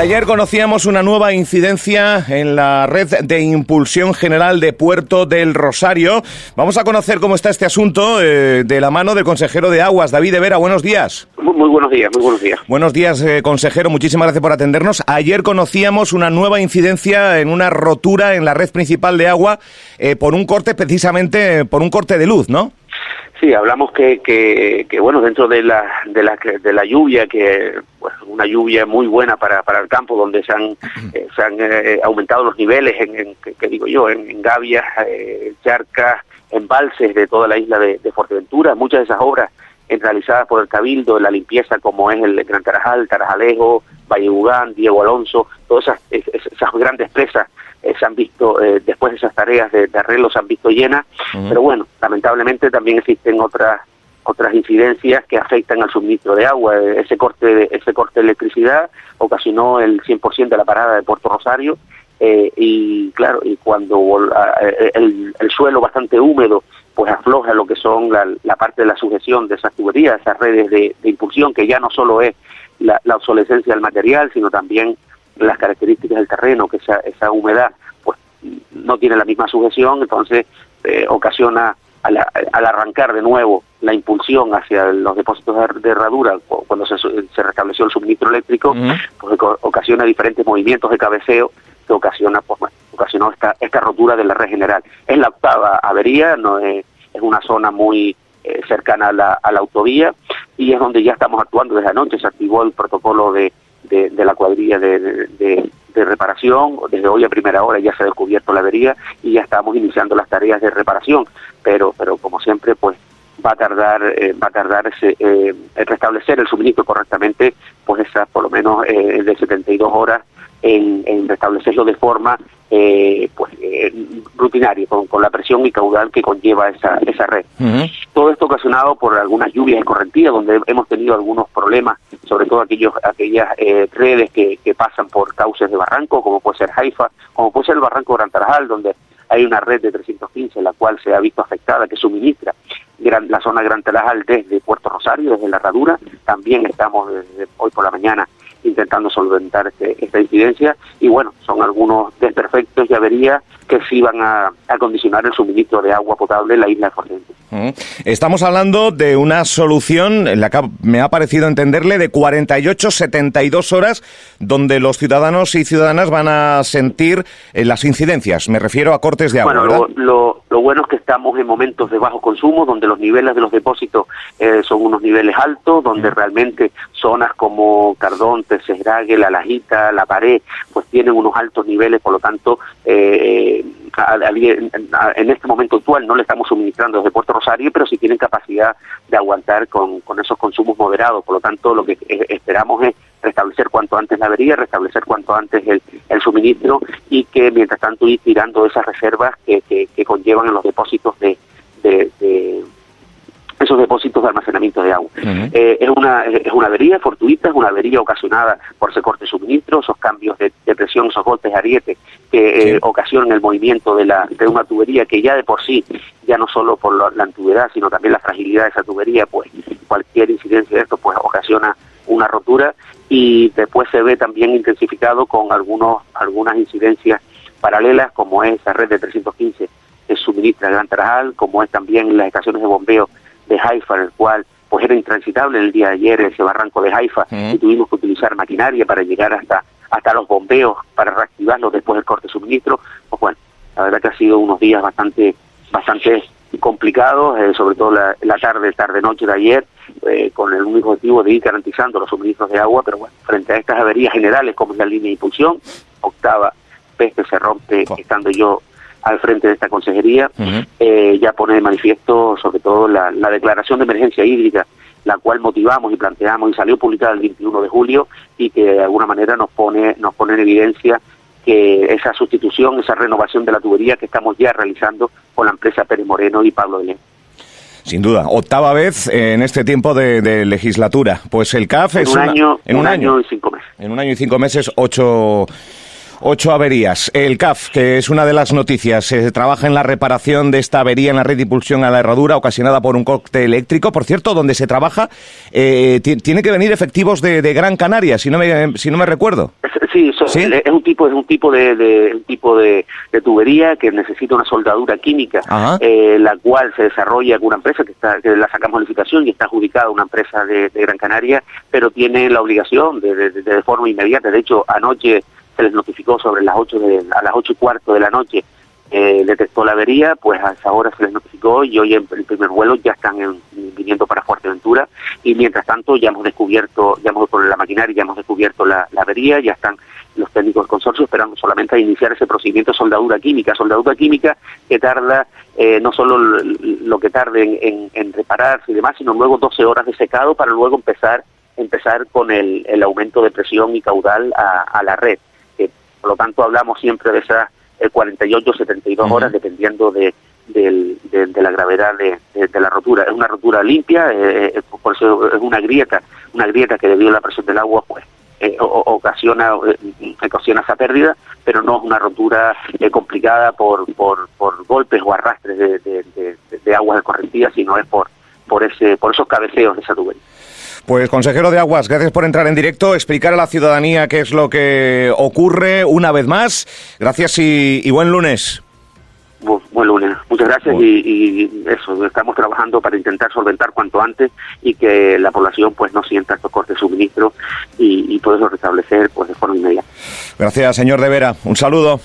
ayer conocíamos una nueva incidencia en la red de impulsión general de Puerto del Rosario. Vamos a conocer cómo está este asunto eh, de la mano del consejero de Aguas, David de Vera. Buenos días. Muy, buenos días, muy buenos días. Buenos días, eh, consejero. Muchísimas gracias por atendernos. Ayer conocíamos una nueva incidencia en una rotura en la red principal de agua eh, por un corte, precisamente por un corte de luz, ¿no? Sí, hablamos que, que, bueno, dentro de la, de la, de la lluvia, que pues, una lluvia muy buena para, para el campo, donde se han, eh, se han eh, aumentado los niveles, en, que, digo yo, en, gavias, eh, charcas, embalses de toda la isla de, Fuerteventura. Muchas de esas obras realizadas por el Cabildo, la limpieza como es el Gran Tarajal, Tarajalejo, Valle Ugán, Diego Alonso, todas esas, esas grandes presas eh, se han visto, eh, después de esas tareas de, arreglo, se han visto llenas, pero bueno, lamentablemente también existen otras otras incidencias que afectan al suministro de agua. Eh, ese corte, ese corte de electricidad ocasionó el 100% de la parada de Puerto Rosario y claro, y cuando el, suelo bastante húmedo pues afloja lo que son la, parte de la sujeción de esas tuberías, esas redes de, impulsión, que ya no solo es la, la obsolescencia del material, sino también las características del terreno, que esa, esa humedad pues no tiene la misma sujeción, entonces eh, ocasiona al, arrancar de nuevo la impulsión hacia los depósitos de, herradura cuando se, se, restableció el suministro eléctrico, pues ocasiona diferentes movimientos de cabeceo que ocasiona pues bueno, ocasionó esta esta rotura de la red general. Es la octava avería, no es, es una zona muy eh, cercana a la, a la autovía y es donde ya estamos actuando desde anoche, se activó el protocolo de de, la cuadrilla de, reparación. Desde hoy a primera hora ya se ha descubierto la avería y ya estamos iniciando las tareas de reparación. Pero, pero como siempre, pues va a tardar, eh, va a tardar ese, eh, restablecer el suministro correctamente, pues esas por lo menos eh, de 72 horas en, en restablecerlo de forma eh, pues eh, rutinaria, con, la presión y caudal que conlleva esa, esa red. Todo esto ocasionado por algunas lluvias correntías, donde hemos tenido algunos problemas, sobre todo aquellos, aquellas eh, redes que, que pasan por cauces de barranco, como puede ser Haifa, como puede ser el barranco Gran Tarajal, donde hay una red de 315, la cual se ha visto afectada, que suministra la zona Gran Tarajal desde Puerto Rosario, desde la herradura. También estamos desde hoy por la mañana intentando solventar este, esta incidencia y bueno, son algunos desperfectos y averías que sí van a, condicionar el suministro de agua potable en la isla de Fuerteventura. Estamos hablando de una solución, la que me ha parecido entenderle, de 48-72 horas donde los ciudadanos y ciudadanas van a sentir eh, las incidencias. Me refiero a cortes de agua. Bueno, lo, lo, bueno es que estamos en momentos de bajo consumo, donde los niveles de los depósitos eh, son unos niveles altos, donde realmente zonas como Cardón, Tesesgrague, La Lajita, La Pared, pues tienen unos altos niveles, por lo tanto, eh, en este momento actual no le estamos suministrando desde Puerto Rosario, pero sí tienen capacidad de aguantar con, con esos consumos moderados. Por lo tanto, lo que esperamos es restablecer cuanto antes la avería, restablecer cuanto antes el, el suministro y que mientras tanto ir tirando esas reservas que, que, conllevan en los depósitos de, de esos depósitos de almacenamiento de agua. Eh, es, una, es una avería fortuita, es una avería ocasionada por ese corte de suministro, esos cambios de, presión, esos golpes de ariete que eh, ocasionan el movimiento de, la, de una tubería que ya de por sí, ya no solo por la, antigüedad, sino también la fragilidad de esa tubería, pues cualquier incidencia de esto pues ocasiona una rotura y después se ve también intensificado con algunos algunas incidencias paralelas como es esa red de 315 que suministra el Gran Tarajal, como es también las estaciones de bombeo de Haifa, en el cual pues era intransitable el día de ayer ese barranco de Haifa y tuvimos que utilizar maquinaria para llegar hasta hasta los bombeos para reactivarlos después del corte de suministro. Pues bueno, la verdad que ha sido unos días bastante bastante complicados, eh, sobre todo la, tarde, tarde-noche de ayer, eh, con el único objetivo de ir garantizando los suministros de agua, pero bueno, frente a estas averías generales como es la línea de impulsión, octava vez que se rompe, estando yo al frente de esta consejería, eh, ya pone de manifiesto sobre todo la, declaración de emergencia hídrica, la cual motivamos y planteamos y salió publicada el 21 de julio y que de alguna manera nos pone, nos pone en evidencia que esa sustitución, esa renovación de la tubería que estamos ya realizando con la empresa Pérez Moreno y Pablo de León. Sin duda, octava vez en este tiempo de, legislatura. Pues el CAF es un año, en un, año, y cinco meses. En un año y cinco meses, ocho Ocho averías. El CAF, que es una de las noticias, se trabaja en la reparación de esta avería en la red de impulsión a la herradura ocasionada por un cóctel eléctrico. Por cierto, donde se trabaja, eh, tiene que venir efectivos de, Gran Canaria, si no me, si no me recuerdo. Sí, es un tipo, es un tipo de, un tipo de, tubería que necesita una soldadura química, eh, la cual se desarrolla con una empresa que está, que la sacamos licitación y está adjudicada a una empresa de, Gran Canaria, pero tiene la obligación de, de forma inmediata. De hecho, anoche se les notificó sobre las ocho de, a las ocho y cuarto de la noche eh, detectó la avería, pues a esa hora se les notificó y hoy en el primer vuelo ya están viniendo para Fuerteventura y mientras tanto ya hemos descubierto, ya hemos por la maquinaria, ya hemos descubierto la, avería, ya están los técnicos del consorcio esperando solamente a iniciar ese procedimiento de soldadura química, soldadura química que tarda eh, no solo lo que tarde en, repararse y demás, sino luego 12 horas de secado para luego empezar empezar con el, el aumento de presión y caudal a la red. Por lo tanto, hablamos siempre de esas 48 72 horas, dependiendo de, la gravedad de, la rotura. Es una rotura limpia, eh, eh, por eso es una grieta, una grieta que debido a la presión del agua, pues eh, ocasiona, ocasiona esa pérdida, pero no es una rotura complicada por, por, por, golpes o arrastres de, aguas de correntía, sino es por, por, ese, por esos cabeceos de esa tubería. Pues consejero de Aguas, gracias por entrar en directo, explicar a la ciudadanía qué es lo que ocurre una vez más. Gracias y, buen lunes. buen lunes. Muchas gracias y, eso, estamos trabajando para intentar solventar cuanto antes y que la población pues no sienta estos cortes de suministro y, y poderlo restablecer pues de forma inmediata. Gracias, señor De Vera. Un saludo.